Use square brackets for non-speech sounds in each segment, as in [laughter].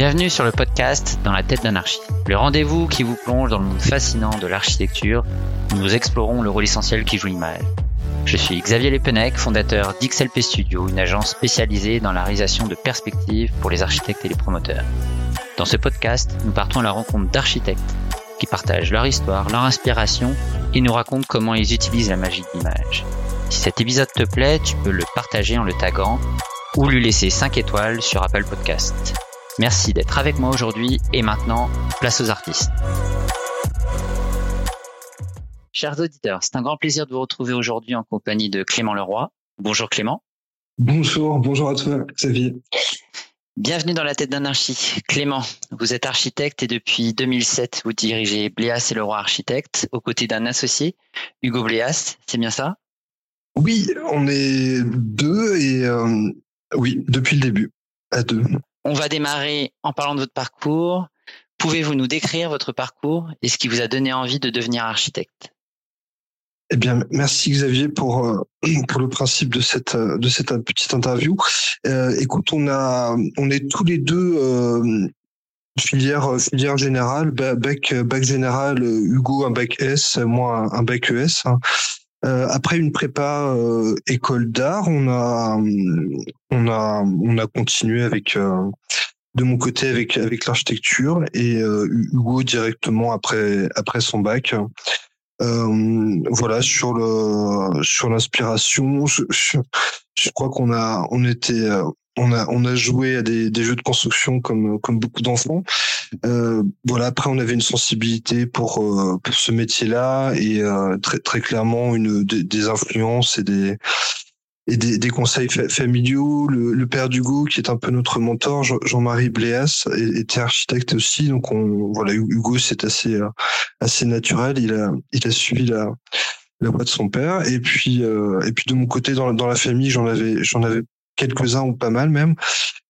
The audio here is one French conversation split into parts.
Bienvenue sur le podcast Dans la tête d'un archi, le rendez-vous qui vous plonge dans le monde fascinant de l'architecture où nous explorons le rôle essentiel qui joue l'image. Je suis Xavier Lepenec, fondateur d'XLP Studio, une agence spécialisée dans la réalisation de perspectives pour les architectes et les promoteurs. Dans ce podcast, nous partons à la rencontre d'architectes qui partagent leur histoire, leur inspiration et nous racontent comment ils utilisent la magie de l'image. Si cet épisode te plaît, tu peux le partager en le taguant ou lui laisser 5 étoiles sur Apple Podcast. Merci d'être avec moi aujourd'hui et maintenant, place aux artistes. Chers auditeurs, c'est un grand plaisir de vous retrouver aujourd'hui en compagnie de Clément Leroy. Bonjour Clément. Bonjour, bonjour à toi Xavier. Bienvenue dans la tête d'un archi. Clément, vous êtes architecte et depuis 2007, vous dirigez Bléas et Leroy Architecte aux côtés d'un associé, Hugo Bléas, c'est bien ça? Oui, on est deux et euh, oui, depuis le début, à deux. On va démarrer en parlant de votre parcours. Pouvez-vous nous décrire votre parcours et ce qui vous a donné envie de devenir architecte? Eh bien, merci Xavier pour euh, [clears throat] pour le principe de cette de cette petite interview. Euh, écoute, on a on est tous les deux euh, filière filière générale, bac bac général, Hugo un bac S, moi un bac ES. Euh, après une prépa euh, école d'art, on a on a on a continué avec euh, de mon côté avec avec l'architecture et Hugo directement après après son bac. voilà sur le sur l'inspiration, je, je, je, crois qu'on a on était on a on a joué à des, des jeux de construction comme comme beaucoup d'enfants. Euh, voilà. Après, on avait une sensibilité pour euh, pour ce métier-là et euh, très très clairement une des, influences et des et des, des conseils familiaux. Le, le, père d'Hugo, qui est un peu notre mentor, Jean-Marie Bléas, était architecte aussi. Donc, on, voilà, Hugo, c'est assez assez naturel. Il a il a suivi la la voie de son père. Et puis, euh, et puis de mon côté, dans, dans la famille, j'en avais, j'en avais quelques-uns ou pas mal même.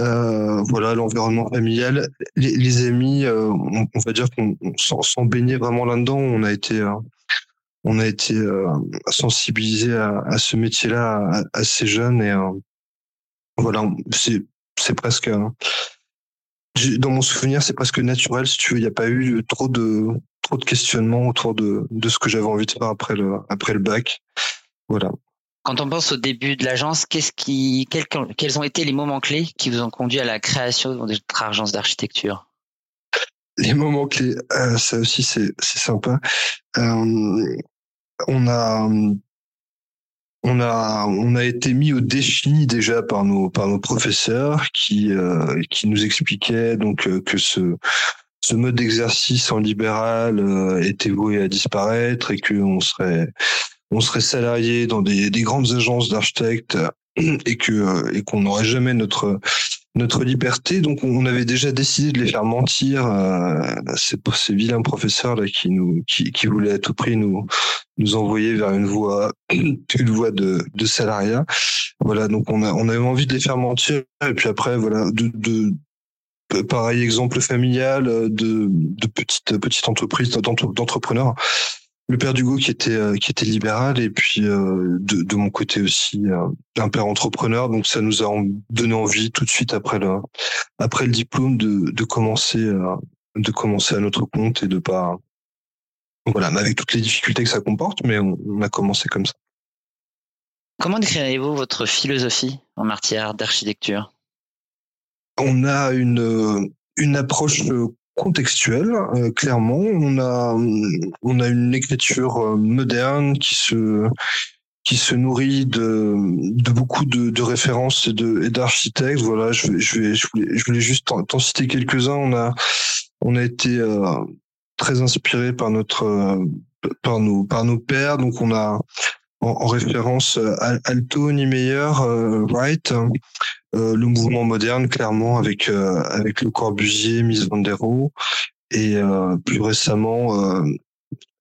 Euh, voilà, l'environnement familial, les, amis, euh, on, va dire qu'on s'en baignait vraiment là-dedans. On a été, euh, on a été sensibilisé à, ce métier-là assez jeune et voilà, c'est c'est presque dans mon souvenir, c'est presque naturel. Il n'y a pas eu trop de trop de questionnements autour de, de ce que j'avais envie de faire après le après le bac. Voilà. Quand on pense au début de l'agence, qu'est-ce qui, quels, ont été les moments clés qui vous ont conduit à la création de votre agence d'architecture? Les moments clés, euh, ça aussi c'est sympa. Euh, on a on a on a été mis au défi déjà par nos par nos professeurs qui euh, qui nous expliquaient donc que ce ce mode d'exercice en libéral était voué à disparaître et qu'on serait on serait salarié dans des, des grandes agences d'architectes et que euh, et qu'on n'aurait jamais notre notre liberté. Donc on avait déjà décidé de les faire mentir euh, ces, ces vilains professeurs là qui nous qui, qui voulaient à tout prix nous nous envoyer vers une voie [clears throat] une voie de, de salariat. Voilà, donc on a on avait envie de les faire mentir et puis après voilà de, de pareil exemple familial de de petites petites entreprises d'entrepreneurs le père d'Hugo qui était euh, qui était libéral et puis euh, de, de mon côté aussi euh, un père entrepreneur donc ça nous a donné envie tout de suite après le après le diplôme de de commencer de commencer à notre compte et de pas voilà mais avec toutes les difficultés que ça comporte mais on, on a commencé comme ça. Comment décririez-vous votre philosophie en matière d'architecture? On a une une approche contextuel, euh, clairement. On a, on a une écriture euh, moderne qui se, qui se nourrit de, de beaucoup de, de références et et d'architectes. Voilà, je vais, je vais, je voulais, je voulais juste t'en citer quelques-uns. On a, on a été euh, très inspiré par notre, par nos, par nos pères. Donc on a en, référence Alto, Niemeyer, Wright, euh, le mouvement moderne, clairement, avec euh, avec le Corbusier, Miss Van der Rohe, et euh, plus récemment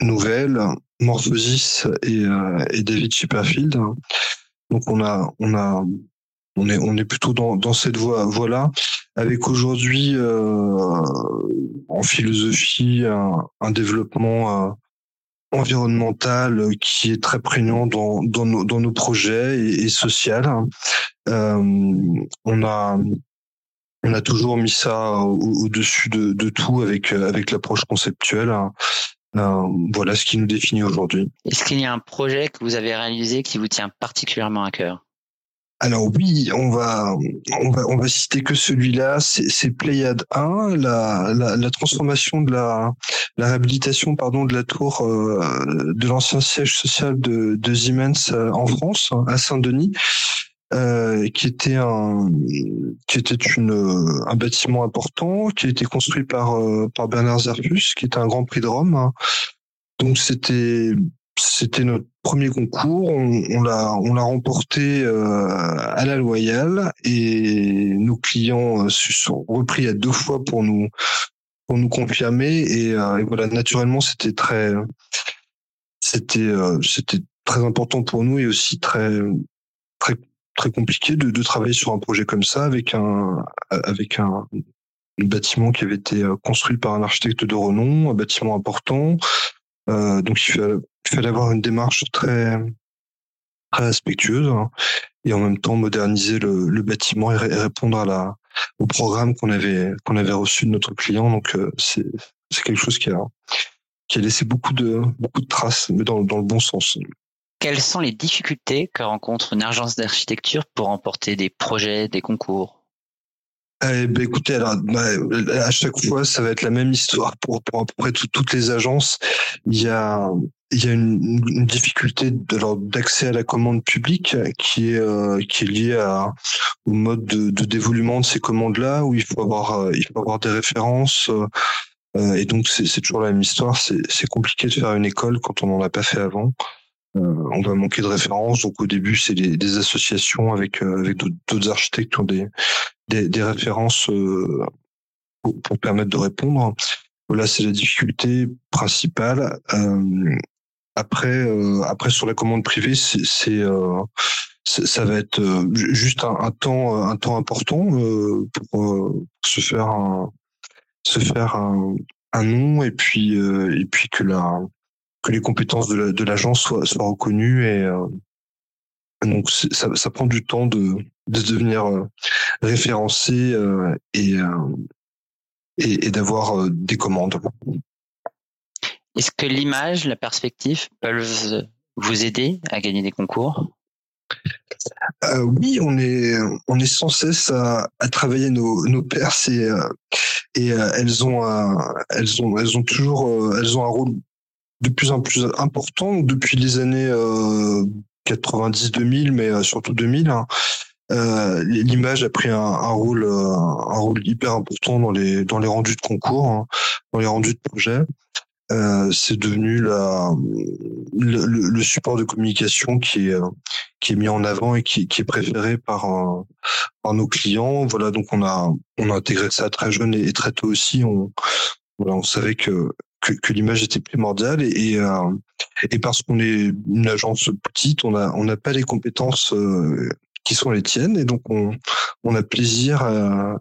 Nouvelle, Morphosis et, David Chipperfield. Donc on a on a on est on est plutôt dans dans cette voie voilà avec aujourd'hui en philosophie un développement environnemental qui est très prégnant dans, dans, nos, dans nos projets et, et social. Euh, on a on a toujours mis ça au-dessus de, tout avec avec l'approche conceptuelle. Hein. voilà ce qui nous définit aujourd'hui. Est-ce qu'il y a un projet que vous avez réalisé qui vous tient particulièrement à cœur? Alors oui, on va on va on va citer que celui-là, c'est Pléiade 1, la, la, transformation de la la réhabilitation pardon de la tour euh, de l'ancien siège social de, de Siemens euh, en France à Saint-Denis. Euh, qui était un qui était une un bâtiment important qui a été construit par par Bernard Zerfus qui était un Grand Prix de Rome. Donc c'était c'était notre premier concours. On, l'a, on l'a remporté euh, à la loyale et nos clients euh, se sont repris à deux fois pour nous pour nous confirmer et, euh, voilà naturellement c'était très c'était c'était très important pour nous et aussi très très très compliqué de, de travailler sur un projet comme ça avec un avec un, bâtiment qui avait été construit par un architecte de renom, un bâtiment important, euh, donc il fallait, avoir une démarche très, très respectueuse hein, et en même temps moderniser le, le bâtiment et, répondre à la, au programme qu'on avait, qu'on avait reçu de notre client. Donc euh, c'est, c'est quelque chose qui a, qui a laissé beaucoup de, beaucoup de traces, mais dans, dans le bon sens. Quelles sont les difficultés que rencontre une agence d'architecture pour remporter des projets, des concours? Eh ben, écoutez, alors, bah, à chaque fois, ça va être la même histoire pour, pour à peu près toutes les agences. Il y a, il y a une, une difficulté d'accès à la commande publique qui est, euh, qui est liée à, au mode de, de de ces commandes-là, où il faut avoir, euh, il faut avoir des références. Euh, et donc, c'est toujours la même histoire. C'est compliqué de faire une école quand on n'en a pas fait avant. Euh, on va manquer de références. Donc au début, c'est des, des, associations avec euh, avec d'autres architectes qui ont des des, des références euh, pour, pour, permettre de répondre. Voilà, c'est la difficulté principale. après, après sur la commande privée, c'est ça va être juste un, un, temps un temps important pour se faire un se faire un, un nom et puis et puis que la que les compétences de l'agence soient, soient, reconnues et euh, donc ça, ça, prend du temps de, de devenir euh, référencé euh, et, et, et d'avoir des commandes. Est-ce que l'image, la perspective peuvent vous aider à gagner des concours? Euh, oui, on est on est sans cesse à, à travailler nos nos perses et et elles ont un, elles ont elles ont toujours elles ont un rôle de plus en plus important depuis les années 90-2000, euh, mais euh, surtout 2000. Hein. Euh, l'image a pris un, rôle un rôle hyper important dans les dans les rendus de concours, hein, dans les rendus de projet. Euh, c'est devenu la, le, support de communication qui est qui est mis en avant et qui, est préféré par par nos clients. Voilà, donc on a on a intégré ça très jeune et, très tôt aussi. On on savait que que, que l'image était primordiale et, euh, et parce qu'on est une agence petite, on a on n'a pas les compétences euh, qui sont les tiennes et donc on, on a plaisir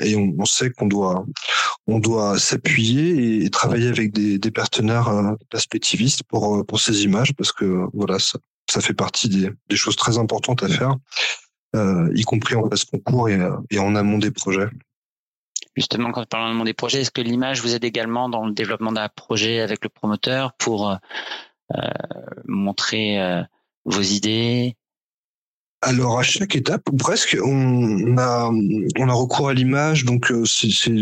et on, on, sait qu'on doit on doit s'appuyer et, travailler avec des, des partenaires euh, perspectivistes pour pour ces images parce que voilà ça, ça fait partie des, des choses très importantes à faire euh, y compris en phase concours et, et en amont des projets. Justement, quand parlons des projets, est-ce que l'image vous aide également dans le développement d'un projet avec le promoteur pour euh, montrer euh, vos idées, alors à chaque étape ou presque, on a on a recours à l'image, donc euh, c'est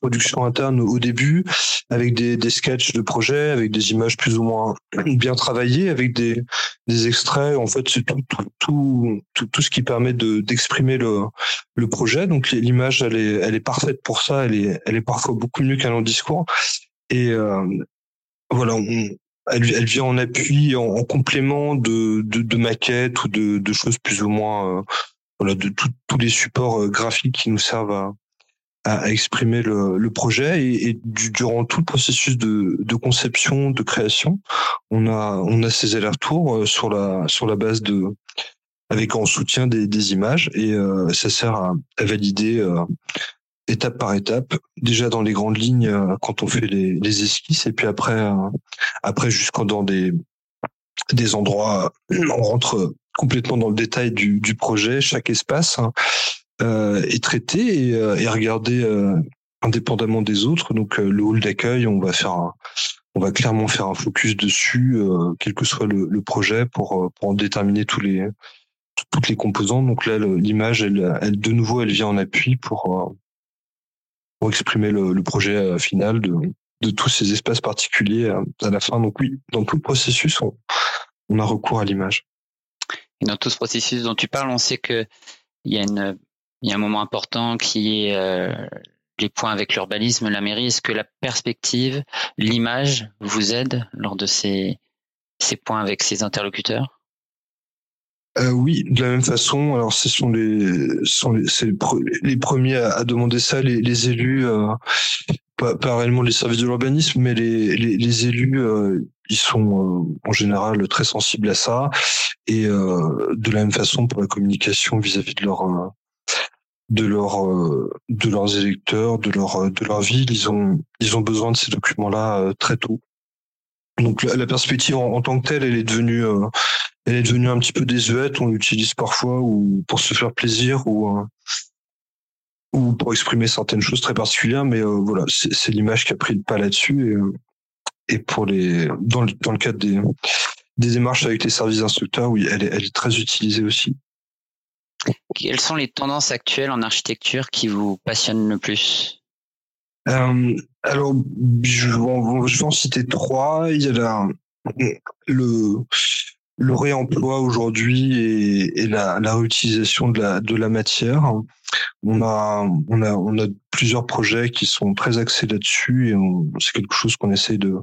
production interne au début, avec des, des sketchs de projet, avec des images plus ou moins bien travaillées, avec des, des extraits. En fait, c'est tout tout, tout tout ce qui permet de d'exprimer le le projet. Donc l'image, elle est elle est parfaite pour ça. Elle est elle est parfois beaucoup mieux qu'un long discours. Et euh, voilà, elle, vient en appui, en, en complément de, de, maquettes ou de, de, choses plus ou moins, euh, voilà, de tous les supports euh, graphiques qui nous servent à, à, exprimer le, projet. Et, durant tout le processus de, de, conception, de création, on a, on a ces allers-retours euh, sur la, sur la base de, avec en soutien des, des images et ça sert à, à valider étape par étape, déjà dans les grandes lignes euh, quand on fait les, les esquisses, et puis après, euh, après jusqu'en dans des des endroits, on rentre complètement dans le détail du, du projet, chaque espace. Hein. est traité et, et regardé indépendamment des autres. Donc le hall d'accueil, on va faire on va clairement faire un focus dessus, quel que soit le, le projet, pour, pour en déterminer tous les toutes les composantes. Donc là, l'image, elle, elle, de nouveau, elle vient en appui pour, exprimer le, projet final de, tous ces espaces particuliers à, la fin. Donc oui, dans tout le processus, on, a recours à l'image. Et dans tout ce processus dont tu parles, on sait que il y a y a un moment important qui est euh, les points avec l'urbanisme, la mairie. Est-ce que la perspective, l'image vous aide lors de ces points avec ces interlocuteurs? Euh, oui, de la même façon. Alors, ce sont les, sont les, les, premiers à, demander ça, les, les élus, euh, pas, pas, réellement les services de l'urbanisme, mais les, les, les élus, euh, ils sont euh, en général très sensibles à ça. Et euh, de la même façon pour la communication vis-à-vis de leur de leur de leurs électeurs, de leur de leur ville, ils ont ils ont besoin de ces documents-là très tôt. Donc la, perspective en, tant que telle, elle est devenue elle est devenue un petit peu désuète. On l'utilise parfois ou pour se faire plaisir ou ou pour exprimer certaines choses très particulières, mais euh, voilà, c'est l'image qui a pris le pas là-dessus. Et, euh, et, pour les, dans le, dans le cadre des, des démarches avec les services instructeurs, oui, elle est, elle est très utilisée aussi. Quelles sont les tendances actuelles en architecture qui vous passionnent le plus? Euh, Alors, je, je vais en citer trois. Il y a la, le, le réemploi aujourd'hui et, et la, la, réutilisation de la, de la matière. On a, on a, on a plusieurs projets qui sont très axés là-dessus et c'est quelque chose qu'on essaie de,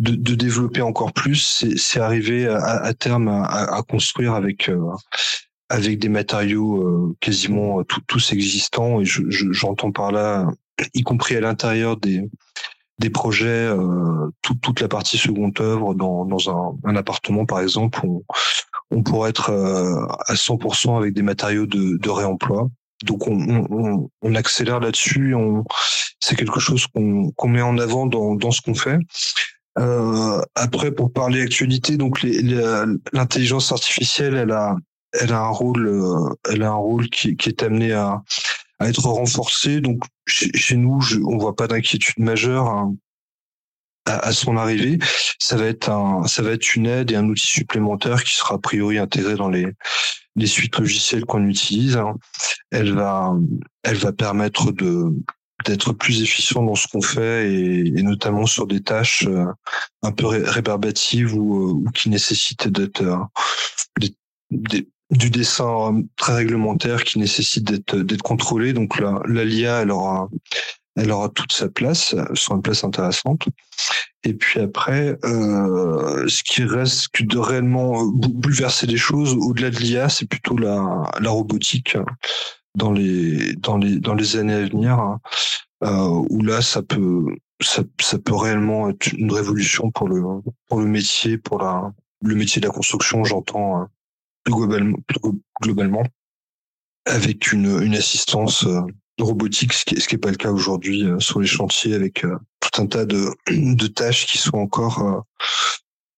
de, de, développer encore plus. C'est arriver à, à, terme à, à, construire avec euh, avec des matériaux euh, quasiment tous existants et j'entends je, par là, y compris à l'intérieur des des projets, euh, toute la partie seconde œuvre dans, dans un, un, appartement par exemple, on, on pourrait être euh, à 100% avec des matériaux de, de réemploi. Donc on, on, on accélère là-dessus, c'est quelque chose qu'on qu'on met en avant dans, dans ce qu'on fait. Euh, après, pour parler actualité, donc l'intelligence artificielle, elle a, elle a un rôle, euh, elle a un rôle qui, qui est amené à, à être renforcé. Donc chez, nous, je, on voit pas d'inquiétude majeure hein, à, son arrivée. Ça va être un, ça va être une aide et un outil supplémentaire qui sera a priori intégré dans les les suites logicielles qu'on utilise. Hein. Elle va, elle va permettre de d'être plus efficient dans ce qu'on fait et, et, notamment sur des tâches euh, un peu rébarbatives ou, euh, ou qui nécessitent d'être euh, des, du dessin très réglementaire qui nécessite d'être d'être contrôlé. Donc là, la LIA, elle aura elle aura toute sa place, sur une place intéressante. Et puis après, euh, ce qui reste de réellement bouleverser les choses au-delà de l'IA, c'est plutôt la, la robotique dans les dans les dans les années à venir, hein. euh, où là ça peut ça, ça peut réellement être une révolution pour le pour le métier, pour la le métier de la construction, j'entends globalement, avec une, assistance euh, robotique, ce qui n'est pas le cas aujourd'hui euh, sur les chantiers, avec euh, tout un tas de, [clears throat] tâches qui sont encore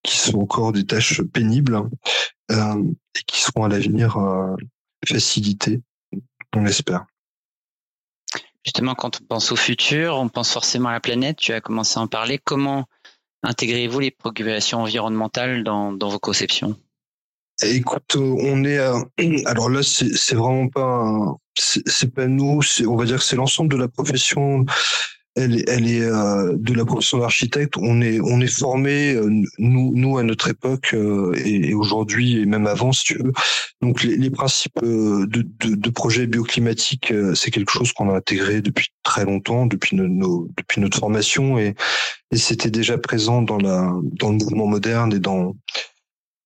qui sont encore des tâches pénibles hein, et qui seront à l'avenir facilitées, on l'espère. Justement, quand on pense au futur, on pense forcément à la planète. Tu as commencé à en parler. Comment intégrez-vous les préoccupations environnementales dans vos conceptions? Écoute, on est à... [clears throat] alors là, c'est vraiment pas c'est pas nous, on va dire que c'est l'ensemble de la profession. Elle, elle est euh, de la profession d'architecte. On est on est formé euh, nous nous à notre époque euh, et, aujourd'hui et même avant si tu veux. Donc les, les principes de, de, de projets bioclimatiques, c'est quelque chose qu'on a intégré depuis très longtemps, depuis nos, depuis notre formation et, et c'était déjà présent dans la dans le mouvement moderne et dans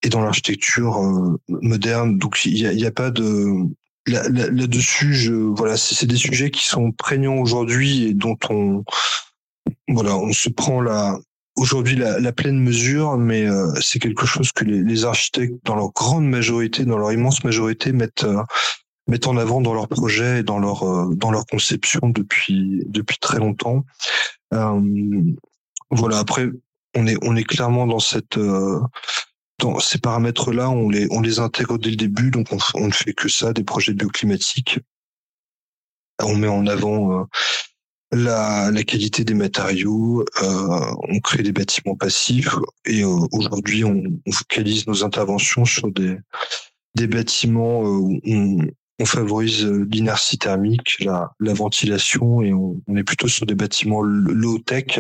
et dans l'architecture euh, moderne. Donc il n'y a, a, pas de là-dessus. je, voilà, c'est des sujets qui sont prégnants aujourd'hui et dont on voilà, on se prend la aujourd'hui la, la, pleine mesure, mais euh, c'est quelque chose que les, les, architectes, dans leur grande majorité, dans leur immense majorité, mettent euh, mettent en avant dans leurs projets et dans leur dans leur conception depuis depuis très longtemps. voilà. Après, on est on est clairement dans cette ces paramètres-là, on les, on les intègre dès le début, donc on, on, ne fait que ça, des projets bioclimatiques. on met en avant la, la qualité des matériaux, on crée des bâtiments passifs et aujourd'hui on, on, focalise nos interventions sur des, des bâtiments où on, on favorise l'inertie thermique, la, la ventilation et on, on, est plutôt sur des bâtiments low tech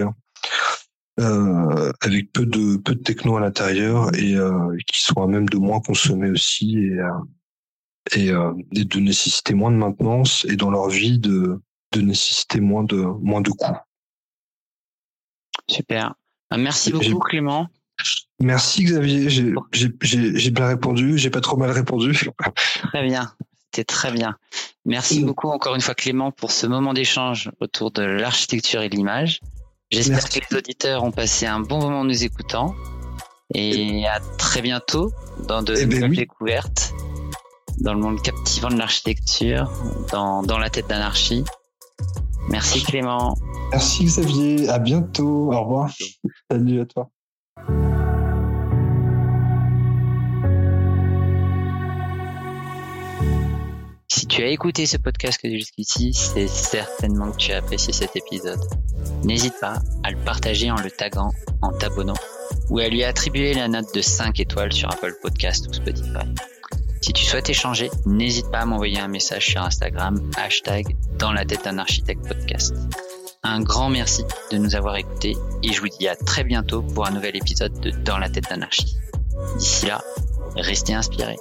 euh, avec peu de peu de techno à l'intérieur et euh, qui sont à même de moins consommer aussi et euh, et, euh, et, de nécessiter moins de maintenance et dans leur vie de de nécessiter moins de moins de coûts. Super. Euh, merci beaucoup Clément. Merci Xavier, j'ai bien répondu, j'ai pas trop mal répondu. Très bien, c'était très bien. Merci beaucoup encore une fois Clément pour ce moment d'échange autour de l'architecture et de l'image. J'espère que les auditeurs ont passé un bon moment nous écoutant. Et à très bientôt dans de eh ben nouvelles découvertes, dans le monde captivant de l'architecture, dans, dans la tête d'anarchie. Merci Clément. Merci Xavier. À bientôt. Au revoir. Salut à toi. Tu as écouté ce podcast jusqu'ici, c'est certainement que tu as apprécié cet épisode. N'hésite pas à le partager en le taguant, en t'abonnant ou à lui attribuer la note de 5 étoiles sur Apple Podcast ou Spotify. Si tu souhaites échanger, n'hésite pas à m'envoyer un message sur Instagram, hashtag dans la tête d'un architecte podcast. Un grand merci de nous avoir écoutés et je vous dis à très bientôt pour un nouvel épisode de Dans la tête d'anarchie. D'ici là, restez inspirés.